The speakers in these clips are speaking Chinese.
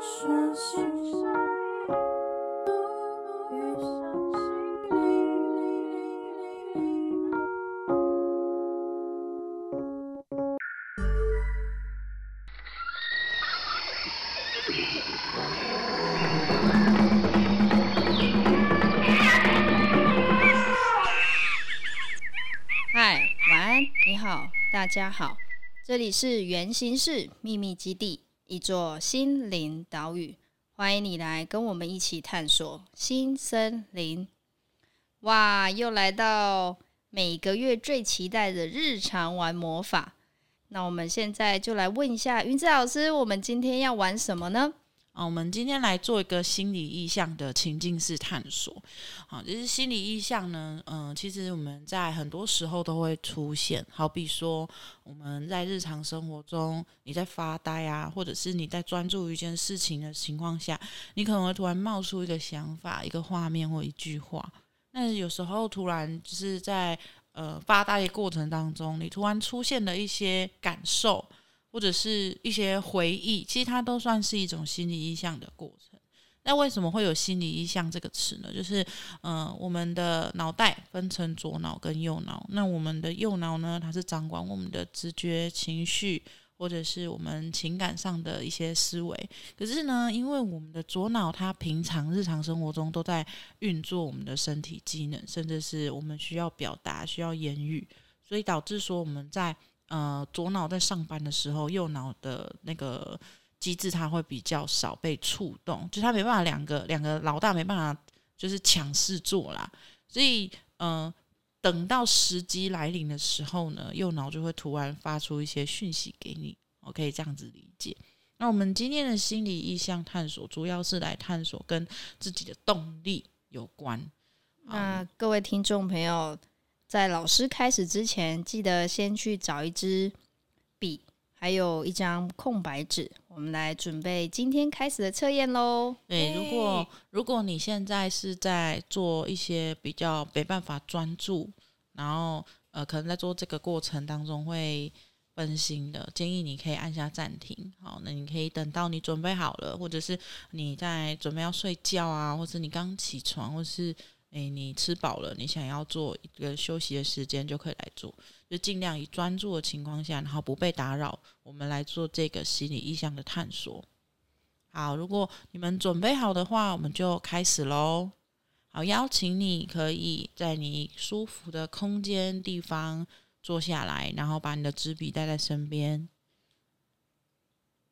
说心声，遇上心嗨，晚安，你好，大家好，这里是源形式秘密基地。一座心灵岛屿，欢迎你来跟我们一起探索新森林。哇，又来到每个月最期待的日常玩魔法。那我们现在就来问一下云子老师，我们今天要玩什么呢？啊，我们今天来做一个心理意象的情境式探索。好，就是心理意象呢，嗯、其实我们在很多时候都会出现。好比说，我们在日常生活中，你在发呆啊，或者是你在专注一件事情的情况下，你可能会突然冒出一个想法、一个画面或一句话。那有时候突然就是在呃发呆的过程当中，你突然出现了一些感受。或者是一些回忆，其实它都算是一种心理意象的过程。那为什么会有心理意象这个词呢？就是，嗯、我们的脑袋分成左脑跟右脑。那我们的右脑呢，它是掌管我们的直觉、情绪，或者是我们情感上的一些思维。可是呢，因为我们的左脑，它平常日常生活中都在运作我们的身体机能，甚至是我们需要表达、需要言语，所以导致说我们在呃，左脑在上班的时候，右脑的那个机制它会比较少被触动，就它没办法两个两个老大没办法就是抢事做啦，所以呃，等到时机来临的时候呢，右脑就会突然发出一些讯息给你，我可以这样子理解。那我们今天的心理意向探索，主要是来探索跟自己的动力有关。那各位听众朋友。在老师开始之前，记得先去找一支笔，还有一张空白纸，我们来准备今天开始的测验喽。对，如果如果你现在是在做一些比较没办法专注，然后呃，可能在做这个过程当中会分心的，建议你可以按下暂停。好，那你可以等到你准备好了，或者是你在准备要睡觉啊，或者你刚起床，或是。诶，你吃饱了，你想要做一个休息的时间，就可以来做，就尽量以专注的情况下，然后不被打扰，我们来做这个心理意向的探索。好，如果你们准备好的话，我们就开始喽。好，邀请你可以在你舒服的空间地方坐下来，然后把你的纸笔带在身边，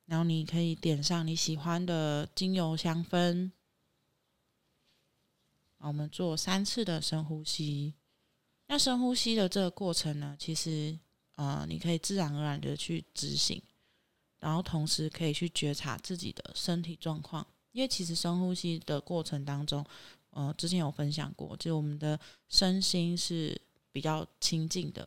然后你可以点上你喜欢的精油香氛。我们做三次的深呼吸。那深呼吸的这个过程呢，其实呃，你可以自然而然的去执行，然后同时可以去觉察自己的身体状况。因为其实深呼吸的过程当中，呃，之前有分享过，就我们的身心是比较亲近的，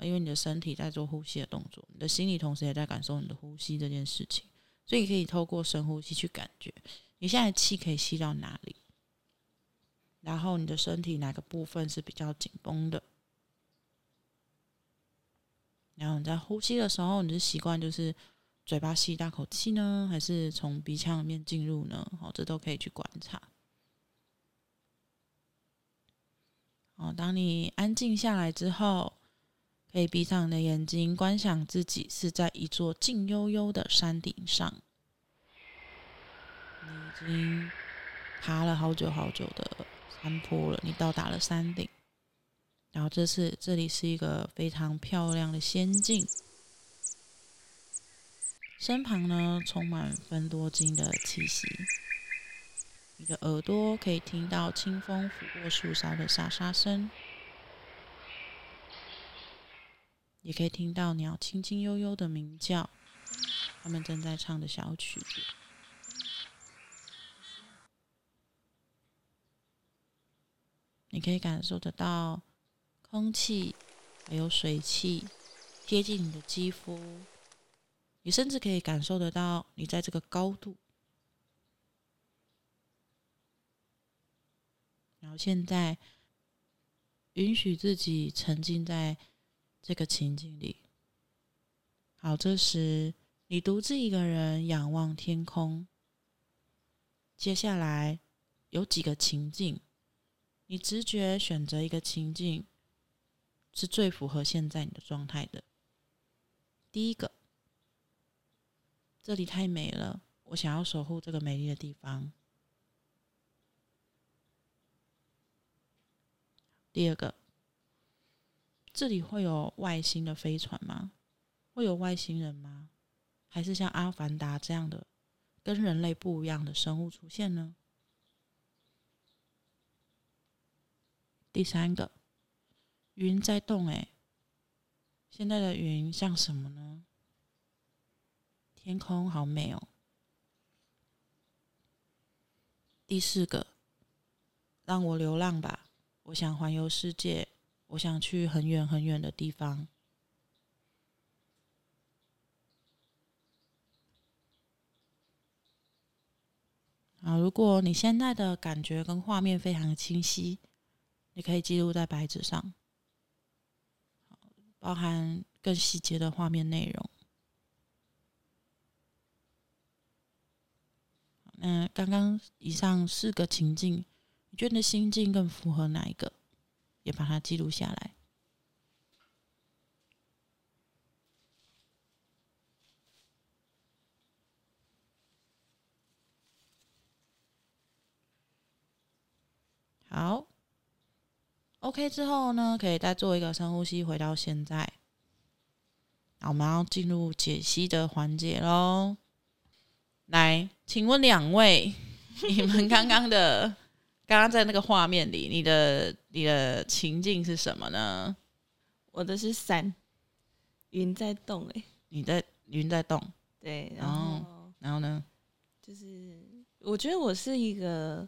因为你的身体在做呼吸的动作，你的心理同时也在感受你的呼吸这件事情，所以可以透过深呼吸去感觉你现在气可以吸到哪里。然后你的身体哪个部分是比较紧绷的？然后你在呼吸的时候，你的习惯就是嘴巴吸一大口气呢，还是从鼻腔里面进入呢？好，这都可以去观察。哦，当你安静下来之后，可以闭上你的眼睛，观想自己是在一座静悠悠的山顶上，你已经爬了好久好久的。山坡了，你到达了山顶，然后这次这里是一个非常漂亮的仙境，身旁呢充满芬多精的气息，你的耳朵可以听到清风拂过树梢的沙沙声，也可以听到鸟轻轻悠悠的鸣叫，它们正在唱的小曲子。你可以感受得到空气，还有水汽贴近你的肌肤，你甚至可以感受得到你在这个高度。然后现在，允许自己沉浸在这个情景里。好，这时你独自一个人仰望天空，接下来有几个情境，你直觉选择一个情境是最符合现在你的状态的。第一个，这里太美了，我想要守护这个美丽的地方。第二个，这里会有外星的飞船吗？会有外星人吗？还是像阿凡达这样的跟人类不一样的生物出现呢？第三个，云在动，诶，现在的云像什么呢？天空好美哦。第四个，让我流浪吧。我想环游世界，我想去很远很远的地方。啊，如果你现在的感觉跟画面非常的清晰，你可以记录在白纸上，包含更细节的画面内容。嗯，刚刚以上四个情境。你觉得心境更符合哪一个？也把它记录下来。好，OK 之后呢，可以再做一个深呼吸，回到现在。那我们要进入解析的环节喽。来，请问两位，你们刚刚的？刚刚在那个画面里，你的你的情境是什么呢？我的是山，云在动，哎，你在云在动，对，然后、哦、然后呢？就是我觉得我是一个，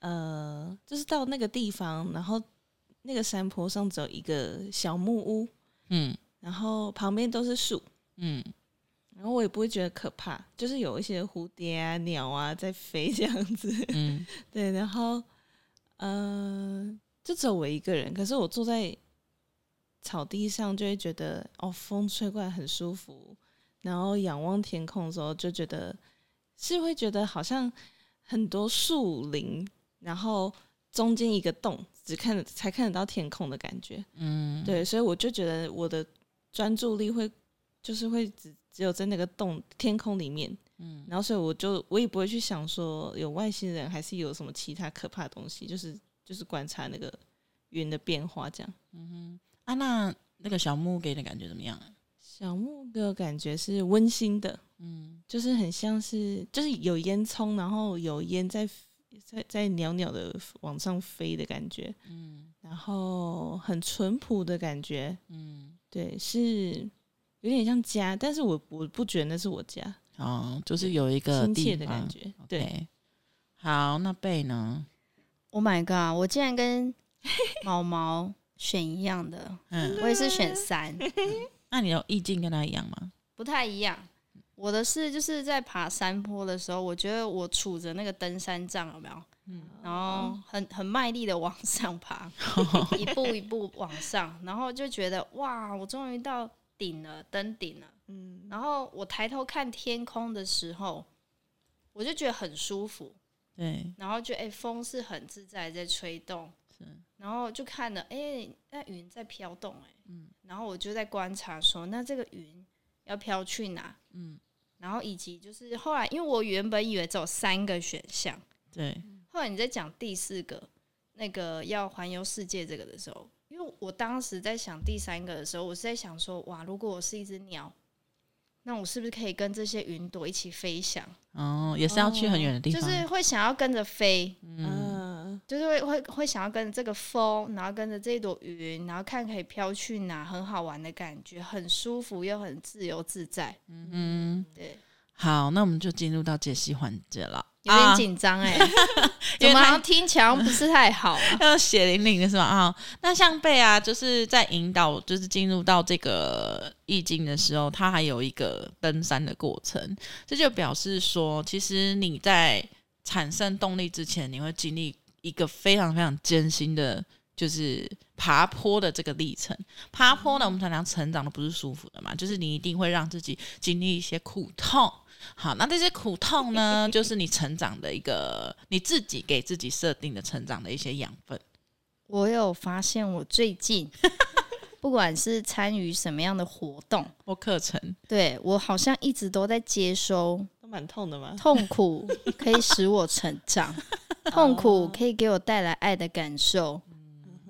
呃，就是到那个地方，然后那个山坡上只有一个小木屋，嗯，然后旁边都是树，嗯，然后我也不会觉得可怕，就是有一些蝴蝶啊、鸟啊在飞这样子，嗯，对，然后。嗯、呃，就只有我一个人。可是我坐在草地上，就会觉得哦，风吹过来很舒服。然后仰望天空的时候，就觉得是会觉得好像很多树林，然后中间一个洞，只看才看得到天空的感觉。嗯，对，所以我就觉得我的专注力会就是会只只有在那个洞天空里面。嗯，然后所以我就我也不会去想说有外星人还是有什么其他可怕的东西，就是就是观察那个云的变化这样。嗯哼，啊，那那个小木给你的感觉怎么样？小木屋的感觉是温馨的，嗯，就是很像是就是有烟囱，然后有烟在在在袅袅的往上飞的感觉，嗯，然后很淳朴的感觉，嗯，对，是有点像家，但是我我不觉得那是我家。哦，就是有一个亲切的感觉。对，okay. 好，那贝呢？Oh my god！我竟然跟毛毛选一样的，嗯，我也是选三。嗯、那你有意境跟他一样吗？不太一样。我的是就是在爬山坡的时候，我觉得我杵着那个登山杖，有没有？嗯，然后很很卖力的往上爬，一步一步往上，然后就觉得哇，我终于到顶了，登顶了。嗯，然后我抬头看天空的时候，我就觉得很舒服，对，然后就哎，风是很自在在吹动，是，然后就看了哎，那云在飘动哎，嗯，然后我就在观察说，那这个云要飘去哪？嗯，然后以及就是后来，因为我原本以为只有三个选项，对，后来你在讲第四个那个要环游世界这个的时候，因为我当时在想第三个的时候，我是在想说，哇，如果我是一只鸟。那我是不是可以跟这些云朵一起飞翔？哦，也是要去很远的地方，就是会想要跟着飞，嗯，就是会会会想要跟着这个风，然后跟着这一朵云，然后看可以飘去哪，很好玩的感觉，很舒服又很自由自在。嗯嗯，对。好，那我们就进入到解析环节了。有点紧张哎，怎么好像听起来不是太好啊？要血淋淋的是吧？啊，那像贝啊，就是在引导，就是进入到这个意境的时候，它还有一个登山的过程。这就表示说，其实你在产生动力之前，你会经历一个非常非常艰辛的，就是爬坡的这个历程。爬坡呢，我们常常成长的不是舒服的嘛，就是你一定会让自己经历一些苦痛。好，那这些苦痛呢，就是你成长的一个你自己给自己设定的成长的一些养分。我有发现，我最近 不管是参与什么样的活动或课程，对我好像一直都在接收，都蛮痛的嘛？痛苦可以使我成长，痛苦可以给我带来爱的感受，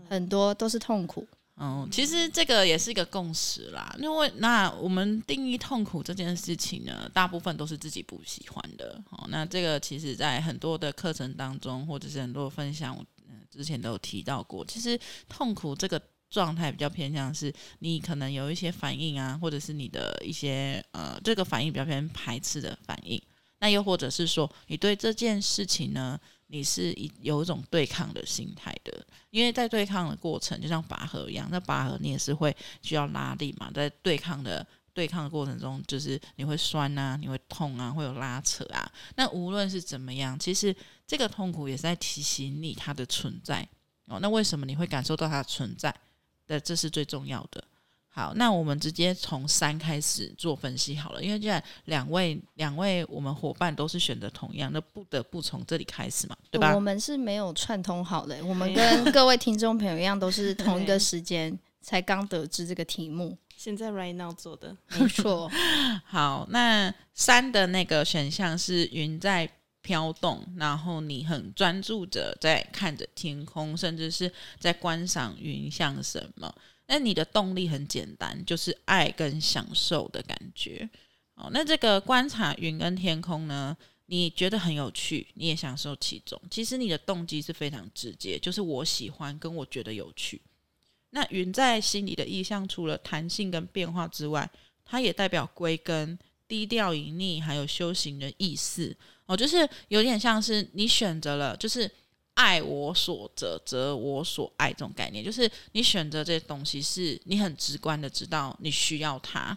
很多都是痛苦。嗯，其实这个也是一个共识啦。因为那我们定义痛苦这件事情呢，大部分都是自己不喜欢的。哦，那这个其实在很多的课程当中，或者是很多分享，嗯，之前都有提到过。其实痛苦这个状态比较偏向是，你可能有一些反应啊，或者是你的一些呃，这个反应比较偏排斥的反应。那又或者是说，你对这件事情呢，你是一有一种对抗的心态的，因为在对抗的过程，就像拔河一样，那拔河你也是会需要拉力嘛，在对抗的对抗的过程中，就是你会酸啊，你会痛啊，会有拉扯啊。那无论是怎么样，其实这个痛苦也是在提醒你它的存在哦。那为什么你会感受到它的存在？那这是最重要的。好，那我们直接从三开始做分析好了，因为既然两位两位我们伙伴都是选择同样，那不得不从这里开始嘛，对吧？我们是没有串通好的，我们跟各位听众朋友一样，都是同一个时间才刚得知这个题目，现在 right now 做的，没错。好，那三的那个选项是云在飘动，然后你很专注着在看着天空，甚至是在观赏云像什么。那你的动力很简单，就是爱跟享受的感觉。哦，那这个观察云跟天空呢，你觉得很有趣，你也享受其中。其实你的动机是非常直接，就是我喜欢跟我觉得有趣。那云在心里的意象，除了弹性跟变化之外，它也代表归根、低调隐匿，还有修行的意思。哦，就是有点像是你选择了，就是。爱我所择，择我所爱，这种概念就是你选择这些东西，是你很直观的知道你需要它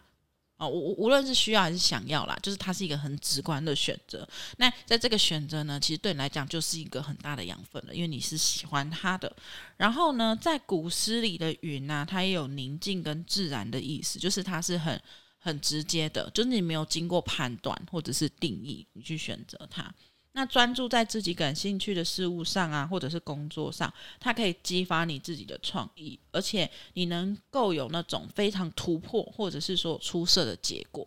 哦。无无论是需要还是想要啦，就是它是一个很直观的选择。那在这个选择呢，其实对你来讲就是一个很大的养分了，因为你是喜欢它的。然后呢，在古诗里的云呢、啊，它也有宁静跟自然的意思，就是它是很很直接的，就是你没有经过判断或者是定义，你去选择它。那专注在自己感兴趣的事物上啊，或者是工作上，它可以激发你自己的创意，而且你能够有那种非常突破或者是说出色的结果。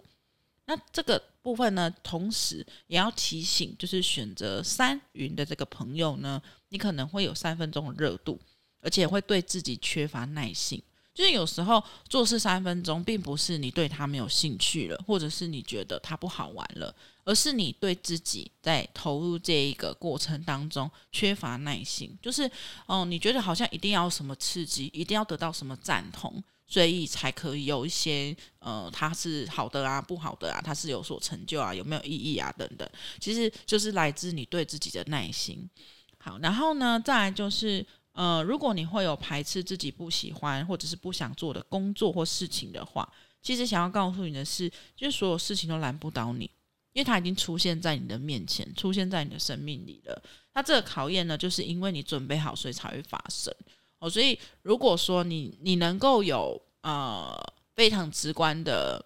那这个部分呢，同时也要提醒，就是选择三云的这个朋友呢，你可能会有三分钟的热度，而且会对自己缺乏耐性。就是有时候做事三分钟，并不是你对他没有兴趣了，或者是你觉得他不好玩了，而是你对自己在投入这一个过程当中缺乏耐心。就是，哦，你觉得好像一定要什么刺激，一定要得到什么赞同，所以才可以有一些，呃，它是好的啊，不好的啊，它是有所成就啊，有没有意义啊，等等。其实就是来自你对自己的耐心。好，然后呢，再来就是。呃，如果你会有排斥自己不喜欢或者是不想做的工作或事情的话，其实想要告诉你的是，就是所有事情都难不倒你，因为它已经出现在你的面前，出现在你的生命里了。那这个考验呢，就是因为你准备好，所以才会发生。哦，所以如果说你你能够有呃非常直观的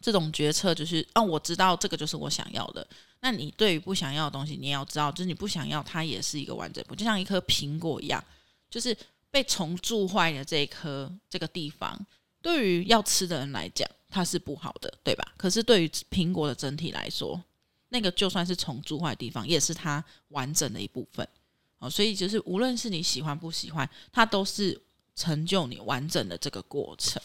这种决策，就是哦，我知道这个就是我想要的。那你对于不想要的东西，你也要知道，就是你不想要它也是一个完整，不就像一颗苹果一样，就是被虫蛀坏的这一颗这个地方，对于要吃的人来讲，它是不好的，对吧？可是对于苹果的整体来说，那个就算是虫蛀坏的地方，也是它完整的一部分。哦，所以就是无论是你喜欢不喜欢，它都是成就你完整的这个过程。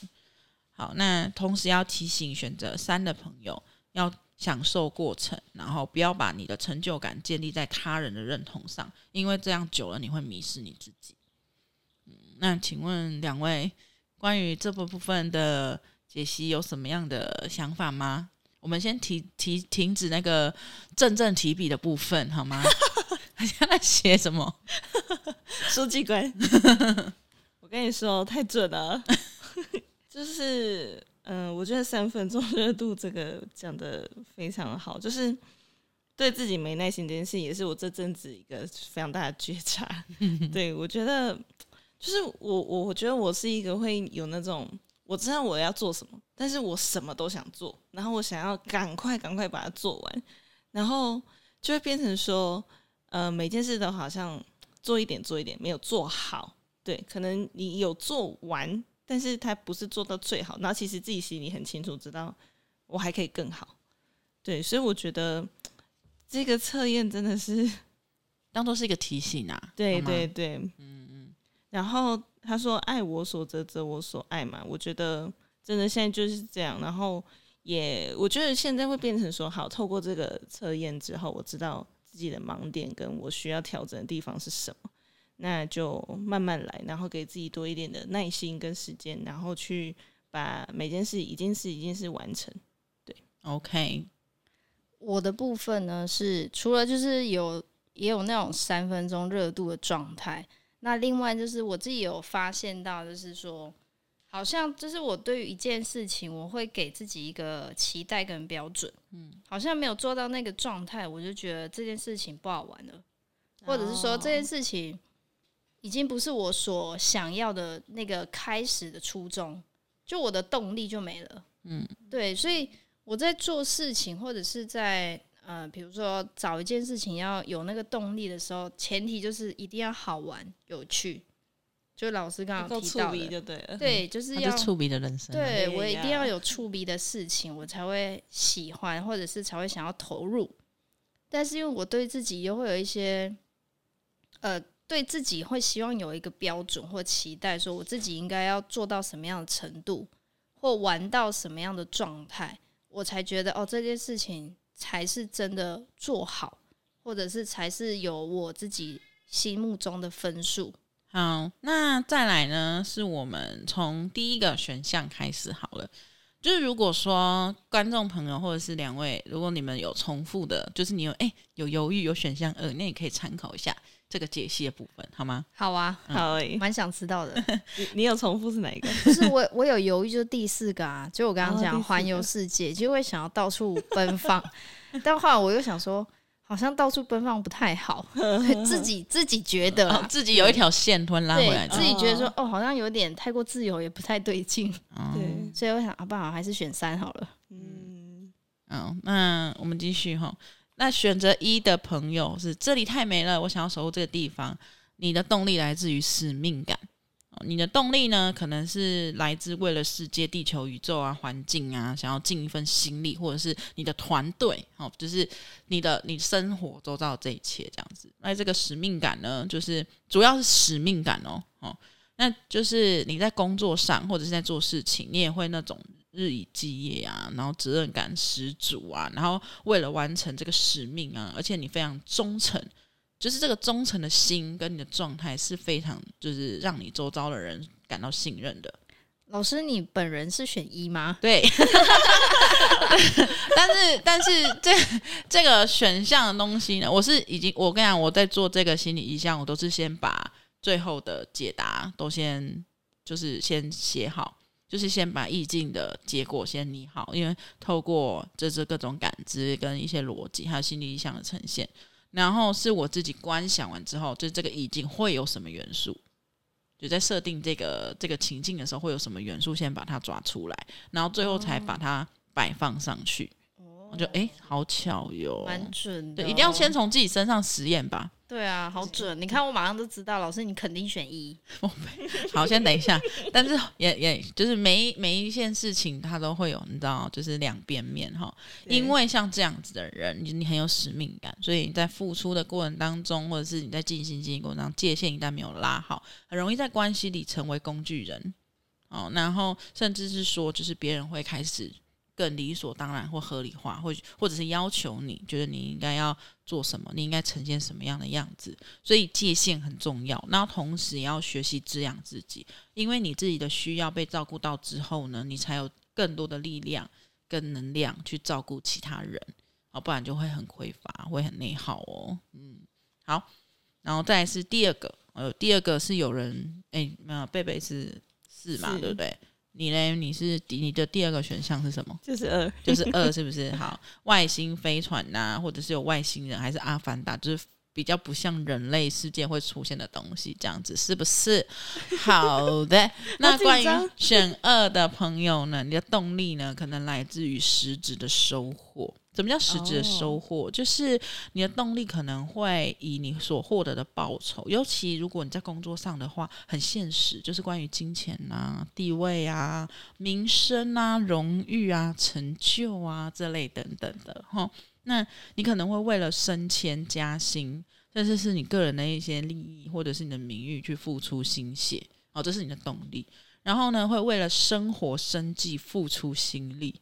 好，那同时要提醒选择三的朋友要。享受过程，然后不要把你的成就感建立在他人的认同上，因为这样久了你会迷失你自己。嗯，那请问两位关于这部分的解析有什么样的想法吗？我们先提提停止那个正正提笔的部分好吗？他现在写什么？书记官，我跟你说太准了，就是。嗯，我觉得三分钟热度这个讲的非常好，就是对自己没耐心这件事，也是我这阵子一个非常大的觉察。对，我觉得，就是我我我觉得我是一个会有那种我知道我要做什么，但是我什么都想做，然后我想要赶快赶快把它做完，然后就会变成说，呃，每件事都好像做一点做一点，没有做好。对，可能你有做完，但是它不是做到最好。然后其实自己心里很清楚，知道我还可以更好。对，所以我觉得这个测验真的是当做是一个提醒啊。对对对，嗯嗯。然后他说：“爱我所择，择我所爱嘛。”我觉得真的现在就是这样。然后也，我觉得现在会变成说，好，透过这个测验之后，我知道自己的盲点跟我需要调整的地方是什么。那就慢慢来，然后给自己多一点的耐心跟时间，然后去把每件事一件事一件事完成。对，OK。我的部分呢，是除了就是有也有那种三分钟热度的状态，那另外就是我自己有发现到，就是说好像就是我对于一件事情，我会给自己一个期待跟标准，嗯，好像没有做到那个状态，我就觉得这件事情不好玩了，或者是说这件事情。已经不是我所想要的那个开始的初衷，就我的动力就没了。嗯，对，所以我在做事情或者是在呃，比如说找一件事情要有那个动力的时候，前提就是一定要好玩有趣。就老师刚刚提到的，对，对，就是 要触鼻的人生。对，我一定要有触鼻的事情，我才会喜欢，或者是才会想要投入。但是因为我对自己又会有一些呃。对自己会希望有一个标准或期待，说我自己应该要做到什么样的程度，或玩到什么样的状态，我才觉得哦，这件事情才是真的做好，或者是才是有我自己心目中的分数。好，那再来呢，是我们从第一个选项开始好了。就是如果说观众朋友或者是两位，如果你们有重复的，就是你有哎有犹豫有选项二，那也可以参考一下。这个解析的部分好吗？好啊，嗯、好诶，蛮想知道的。你你有重复是哪一个？就是我，我有犹豫，就是第四个啊。就我刚刚讲环游世界，就会想要到处奔放，但后来我又想说，好像到处奔放不太好，自己自己觉得、哦、自己有一条线突然拉回来，自己觉得说哦，好像有点太过自由，也不太对劲。哦、对，所以我想，啊，不好，还是选三好了。嗯，哦，那我们继续哈。那选择一的朋友是这里太美了，我想要守护这个地方。你的动力来自于使命感，哦你的动力呢，可能是来自为了世界、地球、宇宙啊、环境啊，想要尽一份心力，或者是你的团队，哦，就是你的你生活周遭这一切这样子。那这个使命感呢，就是主要是使命感哦，哦，那就是你在工作上或者是在做事情，你也会那种。日以继夜啊，然后责任感十足啊，然后为了完成这个使命啊，而且你非常忠诚，就是这个忠诚的心跟你的状态是非常，就是让你周遭的人感到信任的。老师，你本人是选一吗？对，但是但是这这个选项的东西呢，我是已经我跟你讲，我在做这个心理意向，我都是先把最后的解答都先就是先写好。就是先把意境的结果先拟好，因为透过这这各种感知跟一些逻辑，还有心理意向的呈现，然后是我自己观想完之后，就这个意境会有什么元素，就在设定这个这个情境的时候会有什么元素，先把它抓出来，然后最后才把它摆放上去。哦、我觉得哎，好巧哟，蛮准的。对，一定要先从自己身上实验吧。对啊，好准！你看我马上就知道，老师你肯定选一。好，先等一下。但是也也就是每每一件事情，它都会有你知道，就是两边面哈。因为像这样子的人，你你很有使命感，所以你在付出的过程当中，或者是你在进行经营过程当中，界限一旦没有拉好，很容易在关系里成为工具人哦。然后甚至是说，就是别人会开始。更理所当然或合理化，或或者是要求你觉得你应该要做什么，你应该呈现什么样的样子，所以界限很重要。那同时也要学习滋养自己，因为你自己的需要被照顾到之后呢，你才有更多的力量跟能量去照顾其他人，哦，不然就会很匮乏，会很内耗哦。嗯，好，然后再来是第二个，呃，第二个是有人，哎，没有，贝贝是四嘛，对不对？你呢？你是你的第二个选项是什么？就是二，就是二，是不是？好，外星飞船呐、啊，或者是有外星人，还是阿凡达？就是比较不像人类世界会出现的东西，这样子是不是？好的，那关于 选二的朋友呢，你的动力呢，可能来自于实质的收获。什么叫实质的收获？哦、就是你的动力可能会以你所获得的报酬，尤其如果你在工作上的话，很现实，就是关于金钱啊、地位啊、名声啊、荣誉啊、成就啊这类等等的哈。那你可能会为了升迁加薪，甚至是你个人的一些利益或者是你的名誉去付出心血哦，这是你的动力。然后呢，会为了生活生计付出心力。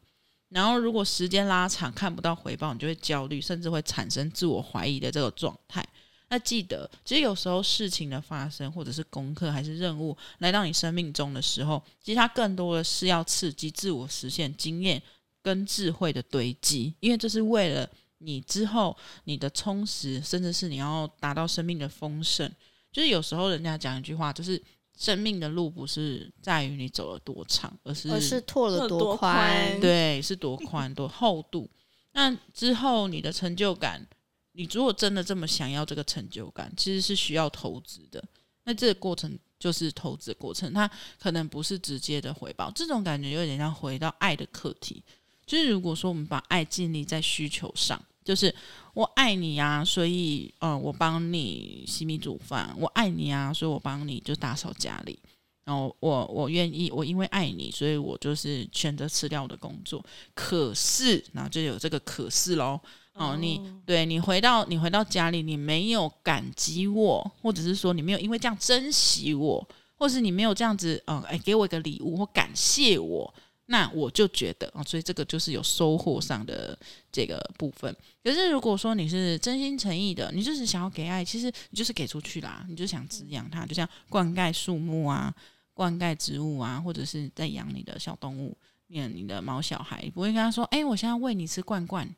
然后，如果时间拉长看不到回报，你就会焦虑，甚至会产生自我怀疑的这个状态。那记得，其实有时候事情的发生，或者是功课还是任务来到你生命中的时候，其实它更多的是要刺激自我实现经验跟智慧的堆积，因为这是为了你之后你的充实，甚至是你要达到生命的丰盛。就是有时候人家讲一句话，就是。生命的路不是在于你走了多长，而是而是拓了多宽。对，是多宽多厚度。那之后你的成就感，你如果真的这么想要这个成就感，其实是需要投资的。那这个过程就是投资过程，它可能不是直接的回报。这种感觉有点像回到爱的课题，就是如果说我们把爱建立在需求上。就是我爱你啊，所以嗯，我帮你洗米煮饭。我爱你啊，所以我帮你就打扫家里。然后我我愿意，我因为爱你，所以我就是选择辞掉我的工作。可是，然后就有这个可是喽。哦，你对你回到你回到家里，你没有感激我，或者是说你没有因为这样珍惜我，或是你没有这样子嗯，哎，给我一个礼物或感谢我。那我就觉得啊，所以这个就是有收获上的这个部分。可是如果说你是真心诚意的，你就是想要给爱，其实你就是给出去啦，你就想滋养它，就像灌溉树木啊，灌溉植物啊，或者是在养你的小动物，你你的毛小孩，你不会跟他说，哎，我现在喂你吃罐罐，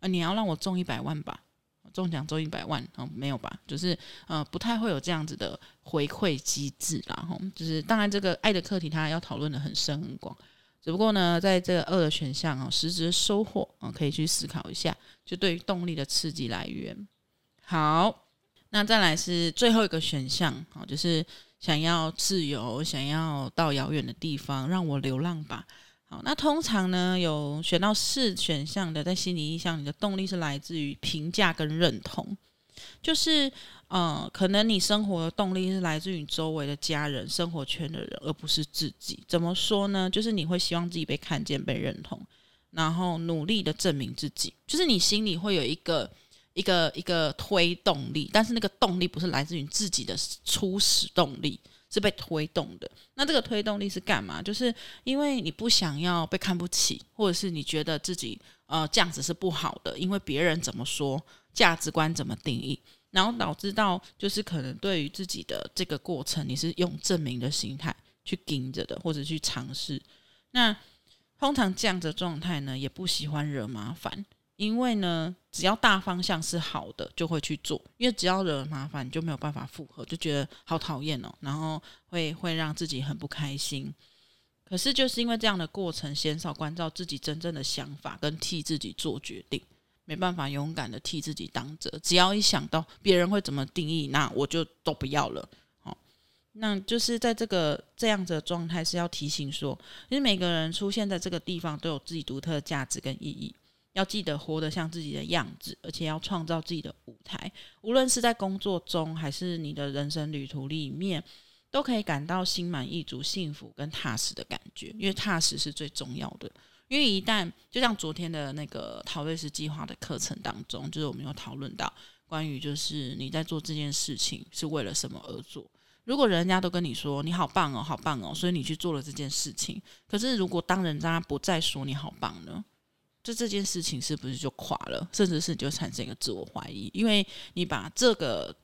呃，你要让我中一百万吧，中奖中一百万，哦，没有吧？就是呃，不太会有这样子的回馈机制啦，吼，就是当然这个爱的课题，它要讨论得很深很广。只不过呢，在这个二的选项啊，实质收获啊，可以去思考一下，就对于动力的刺激来源。好，那再来是最后一个选项啊，就是想要自由，想要到遥远的地方，让我流浪吧。好，那通常呢，有选到四选项的，在心理意象，你的动力是来自于评价跟认同，就是。嗯，可能你生活的动力是来自于周围的家人、生活圈的人，而不是自己。怎么说呢？就是你会希望自己被看见、被认同，然后努力的证明自己。就是你心里会有一个、一个、一个推动力，但是那个动力不是来自于自己的初始动力，是被推动的。那这个推动力是干嘛？就是因为你不想要被看不起，或者是你觉得自己呃这样子是不好的，因为别人怎么说，价值观怎么定义。然后导致到，就是可能对于自己的这个过程，你是用证明的心态去盯着的，或者去尝试。那通常这样的状态呢，也不喜欢惹麻烦，因为呢，只要大方向是好的，就会去做。因为只要惹麻烦，就没有办法复合，就觉得好讨厌哦，然后会会让自己很不开心。可是就是因为这样的过程，鲜少关照自己真正的想法，跟替自己做决定。没办法勇敢的替自己挡着，只要一想到别人会怎么定义，那我就都不要了。好，那就是在这个这样子的状态是要提醒说，因为每个人出现在这个地方都有自己独特的价值跟意义，要记得活得像自己的样子，而且要创造自己的舞台。无论是在工作中，还是你的人生旅途里面，都可以感到心满意足、幸福跟踏实的感觉，因为踏实是最重要的。因为一旦就像昨天的那个陶瑞斯计划的课程当中，就是我们有讨论到关于就是你在做这件事情是为了什么而做。如果人家都跟你说你好棒哦，好棒哦，所以你去做了这件事情。可是如果当人家不再说你好棒呢，就这件事情是不是就垮了？甚至是就产生一个自我怀疑，因为你把这个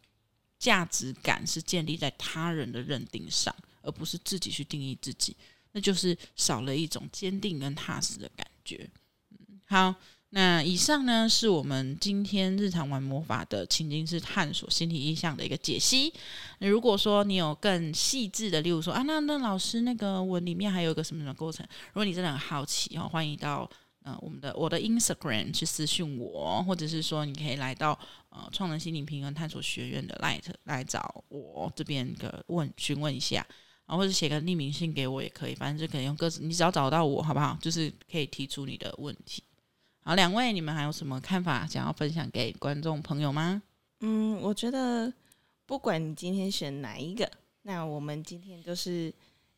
价值感是建立在他人的认定上，而不是自己去定义自己。那就是少了一种坚定跟踏实的感觉。嗯，好，那以上呢是我们今天日常玩魔法的情境式探索心理意象的一个解析。如果说你有更细致的，例如说啊，那那老师那个文里面还有一个什么什么过程，如果你真的很好奇哦，欢迎到。呃我们的我的 Instagram 去私讯我，或者是说你可以来到呃创能心灵平衡探索学院的 Light 来找我这边的问询问一下，然后或者写个匿名信给我也可以，反正就可以用各自，你只要找到我好不好？就是可以提出你的问题。好，两位你们还有什么看法想要分享给观众朋友吗？嗯，我觉得不管你今天选哪一个，那我们今天就是。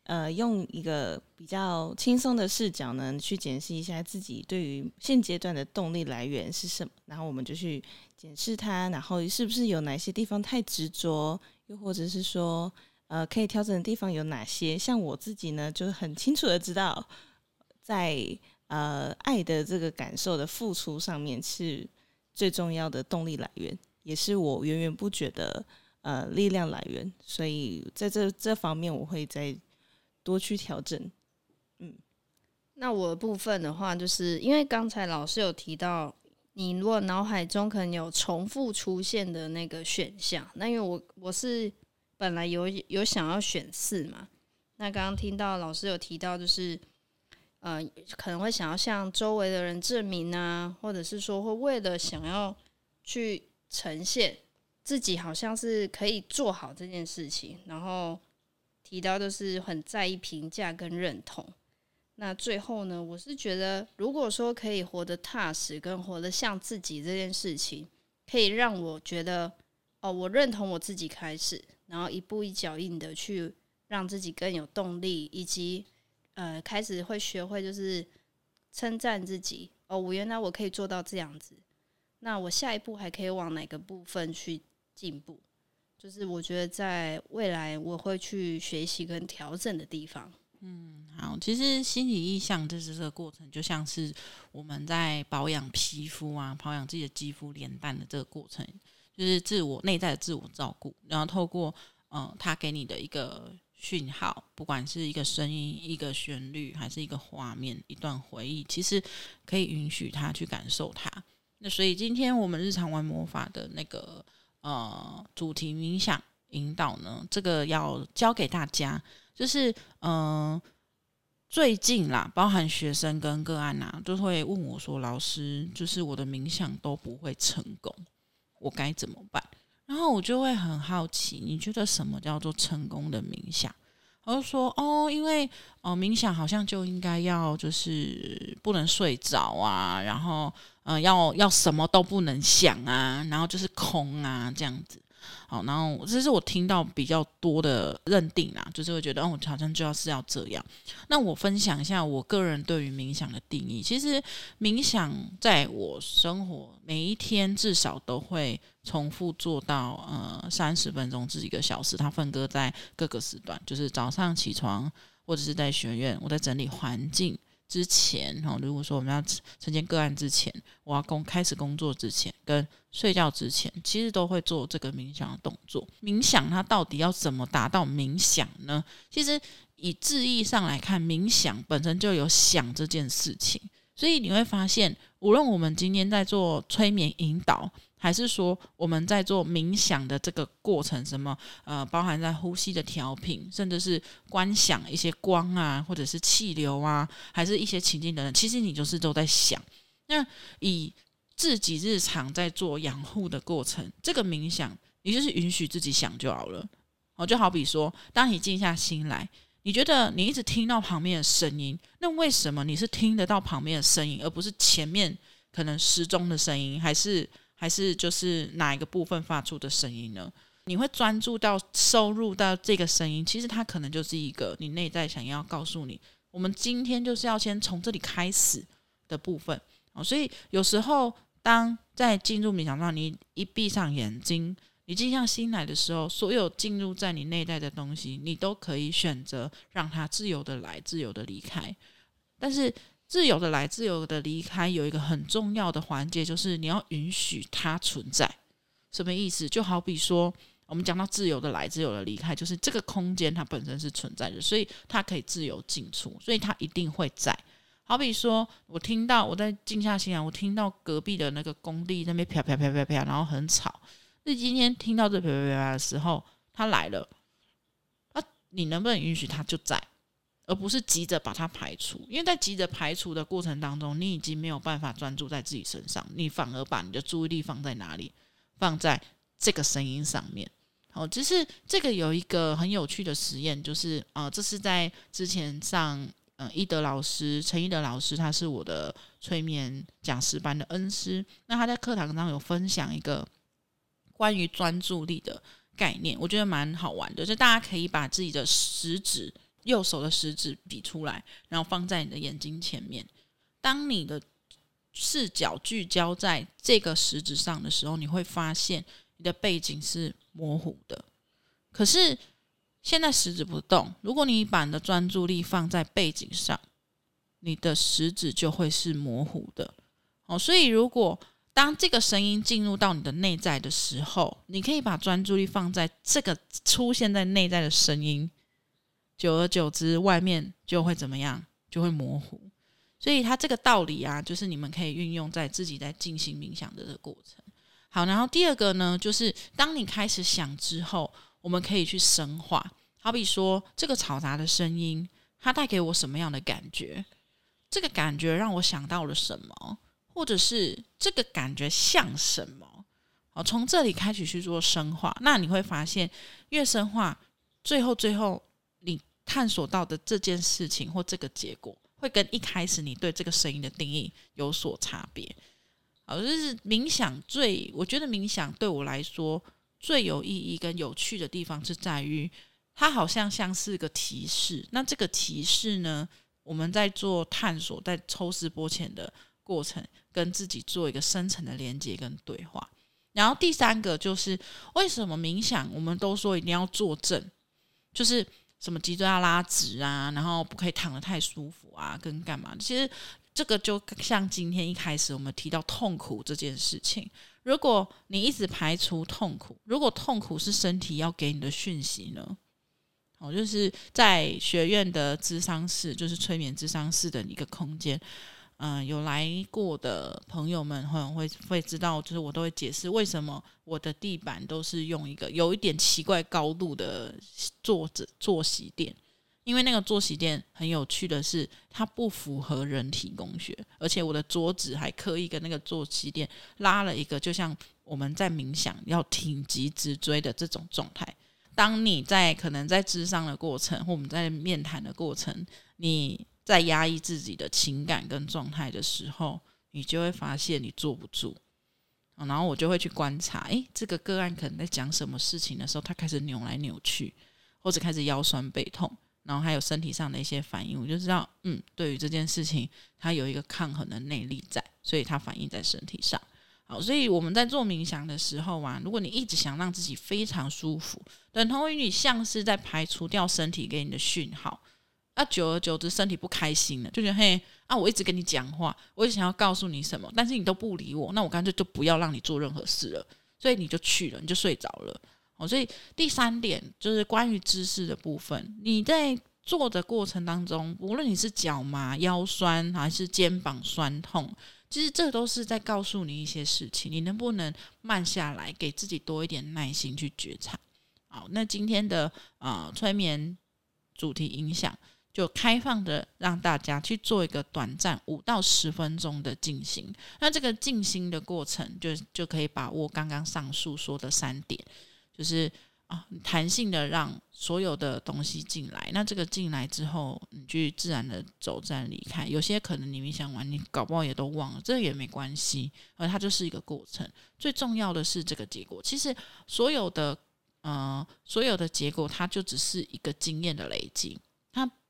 呃，用一个比较轻松的视角呢，去检视一下自己对于现阶段的动力来源是什么，然后我们就去检视它，然后是不是有哪些地方太执着，又或者是说，呃，可以调整的地方有哪些？像我自己呢，就是很清楚的知道，在呃爱的这个感受的付出上面是最重要的动力来源，也是我源源不绝的呃力量来源，所以在这这方面，我会再。多去调整，嗯，那我的部分的话，就是因为刚才老师有提到，你如果脑海中可能有重复出现的那个选项，那因为我我是本来有有想要选四嘛，那刚刚听到老师有提到，就是呃可能会想要向周围的人证明啊，或者是说会为了想要去呈现自己好像是可以做好这件事情，然后。提到都是很在意评价跟认同，那最后呢，我是觉得，如果说可以活得踏实跟活得像自己这件事情，可以让我觉得，哦，我认同我自己开始，然后一步一脚印的去让自己更有动力，以及呃，开始会学会就是称赞自己，哦，我原来我可以做到这样子，那我下一步还可以往哪个部分去进步？就是我觉得在未来我会去学习跟调整的地方。嗯，好，其实心理意向就是这个过程，就像是我们在保养皮肤啊，保养自己的肌肤、脸蛋的这个过程，就是自我内在的自我照顾。然后透过嗯，他给你的一个讯号，不管是一个声音、一个旋律，还是一个画面、一段回忆，其实可以允许他去感受它。那所以今天我们日常玩魔法的那个。呃，主题冥想引导呢，这个要教给大家，就是嗯、最近啦，包含学生跟个案呐，都会问我说：“老师，就是我的冥想都不会成功，我该怎么办？”然后我就会很好奇，你觉得什么叫做成功的冥想？我就说：“哦，因为哦、冥想好像就应该要就是不能睡着啊，然后。”呃，要要什么都不能想啊，然后就是空啊，这样子。好，然后这是我听到比较多的认定啊，就是会觉得，哦，我好像就要是要这样。那我分享一下我个人对于冥想的定义。其实冥想在我生活每一天至少都会重复做到呃三十分钟至一个小时，它分割在各个时段，就是早上起床或者是在学院，我在整理环境。之前哈，如果说我们要承接个案之前，我要工开始工作之前，跟睡觉之前，其实都会做这个冥想的动作。冥想它到底要怎么达到冥想呢？其实以字义上来看，冥想本身就有想这件事情，所以你会发现，无论我们今天在做催眠引导。还是说我们在做冥想的这个过程，什么呃，包含在呼吸的调频，甚至是观想一些光啊，或者是气流啊，还是一些情境等等，其实你就是都在想。那以自己日常在做养护的过程，这个冥想，你就是允许自己想就好了。哦，就好比说，当你静下心来，你觉得你一直听到旁边的声音，那为什么你是听得到旁边的声音，而不是前面可能时钟的声音，还是？还是就是哪一个部分发出的声音呢？你会专注到收入到这个声音，其实它可能就是一个你内在想要告诉你，我们今天就是要先从这里开始的部分。哦，所以有时候当在进入冥想上，你一闭上眼睛，你静下心来的时候，所有进入在你内在的东西，你都可以选择让它自由的来，自由的离开。但是。自由的来，自由的离开，有一个很重要的环节，就是你要允许它存在。什么意思？就好比说，我们讲到自由的来，自由的离开，就是这个空间它本身是存在的，所以它可以自由进出，所以它一定会在。好比说，我听到我在静下心来，我听到隔壁的那个工地那边啪啪啪啪啪，然后很吵。那今天听到这啪啪啪的时候，它来了，啊，你能不能允许它就在？而不是急着把它排除。因为在急着排除的过程当中，你已经没有办法专注在自己身上，你反而把你的注意力放在哪里？放在这个声音上面。好，就是这个有一个很有趣的实验，就是呃，这是在之前上呃一德老师陈一德老师，他是我的催眠讲师班的恩师，那他在课堂上有分享一个关于专注力的概念，我觉得蛮好玩的，就大家可以把自己的食指，右手的食指比出来，然后放在你的眼睛前面，当你的视角聚焦在这个食指上的时候，你会发现你的背景是模糊的。可是现在食指不动，如果你把你的专注力放在背景上，你的食指就会是模糊的。哦，所以如果当这个声音进入到你的内在的时候，你可以把专注力放在这个出现在内在的声音，久而久之，外面就会怎么样？就会模糊。所以它这个道理啊，就是你们可以运用在自己在进行冥想的这个过程。好，然后第二个呢，就是当你开始想之后，我们可以去深化。好比说，这个嘈杂的声音，它带给我什么样的感觉？这个感觉让我想到了什么？或者是这个感觉像什么？好，从这里开始去做深化，那你会发现，越深化，最后最后探索到的这件事情或这个结果。会跟一开始你对这个声音的定义有所差别，好，就是冥想最，我觉得冥想对我来说最有意义跟有趣的地方是在于，它好像像是个提示。那这个提示呢，我们在做探索，在抽丝剥茧的过程，跟自己做一个深层的连接跟对话。然后第三个就是为什么冥想，我们都说一定要坐正，就是。什么脊椎要拉直啊，然后不可以躺得太舒服啊，跟干嘛？其实这个就像今天一开始我们提到痛苦这件事情，如果你一直排除痛苦，如果痛苦是身体要给你的讯息呢？哦，就是在学院的智商室，就是催眠智商室的一个空间。嗯、有来过的朋友们可能会会知道，就是我都会解释为什么我的地板都是用一个有一点奇怪高度的坐着坐席垫，因为那个坐席垫很有趣的是，它不符合人体工学，而且我的桌子还刻意跟那个坐席垫拉了一个，就像我们在冥想要挺脊直椎的这种状态。当你在可能在智商的过程，或我们在面谈的过程，你。在压抑自己的情感跟状态的时候，你就会发现你坐不住，然后我就会去观察，诶，这个个案可能在讲什么事情的时候，他开始扭来扭去，或者开始腰酸背痛，然后还有身体上的一些反应，我就知道，嗯，对于这件事情，他有一个抗衡的内力在，所以他反映在身体上。好，所以我们在做冥想的时候啊，如果你一直想让自己非常舒服，等同于你像是在排除掉身体给你的讯号。啊，久而久之，身体不开心了，就觉得嘿啊，我一直跟你讲话，我一直想要告诉你什么，但是你都不理我，那我干脆就不要让你做任何事了。所以你就去了，你就睡着了。哦，所以第三点就是关于姿势的部分，你在做的过程当中，无论你是脚麻、腰酸还是肩膀酸痛，其实这都是在告诉你一些事情。你能不能慢下来，给自己多一点耐心去觉察？好，那今天的呃催眠主题影响。就开放的让大家去做一个短暂五到十分钟的静心，那这个静心的过程就就可以把握刚刚上述说的三点，就是啊弹性的让所有的东西进来，那这个进来之后，你去自然的走站离开，有些可能你冥想完你搞不好也都忘了，这也没关系，而它就是一个过程，最重要的是这个结果。其实所有的呃所有的结果，它就只是一个经验的累积。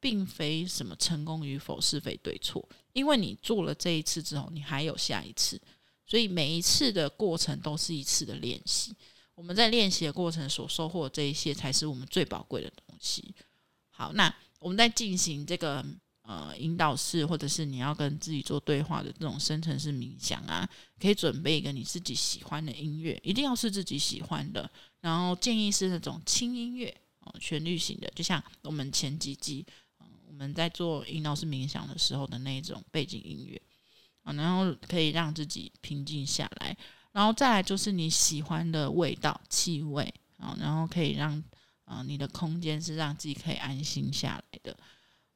并非什么成功与否、是非对错，因为你做了这一次之后，你还有下一次，所以每一次的过程都是一次的练习。我们在练习的过程所收获的这一些，才是我们最宝贵的东西。好，那我们在进行这个呃引导式，或者是你要跟自己做对话的这种深层式冥想啊，可以准备一个你自己喜欢的音乐，一定要是自己喜欢的，然后建议是那种轻音乐。旋律型的，就像我们前几集，我们在做引导式冥想的时候的那种背景音乐，啊，然后可以让自己平静下来，然后再来就是你喜欢的味道、气味，啊，然后可以让啊你的空间是让自己可以安心下来的。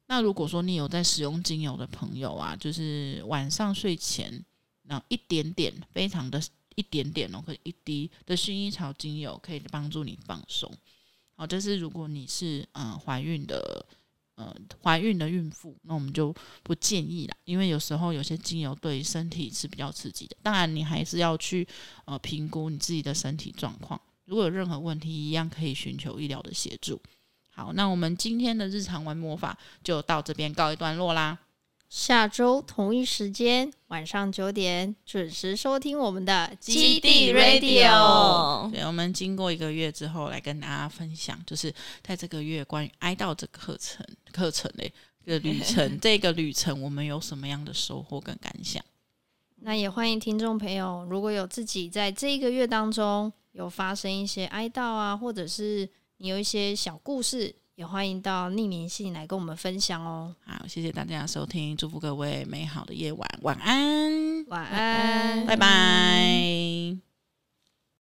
那如果说你有在使用精油的朋友啊，就是晚上睡前，然后一点点，非常的一点点哦，可以一滴的薰衣草精油可以帮助你放松。好，这是如果你是嗯怀孕的。呃，怀孕的孕妇，那我们就不建议啦，因为有时候有些精油对身体是比较刺激的。当然，你还是要去呃评估你自己的身体状况。如果有任何问题，一样可以寻求医疗的协助。好，那我们今天的日常玩魔法就到这边告一段落啦。下周同一时间晚上九点准时收听我们的基地 Radio。对，我们经过一个月之后来跟大家分享，就是在这个月关于哀悼这个课程课程的这个旅程，这个旅程我们有什么样的收获跟感想？那也欢迎听众朋友，如果有自己在这一个月当中有发生一些哀悼啊，或者是你有一些小故事。也欢迎到匿名信来跟我们分享哦。好，谢谢大家收听，祝福各位美好的夜晚，晚安，晚安，拜拜。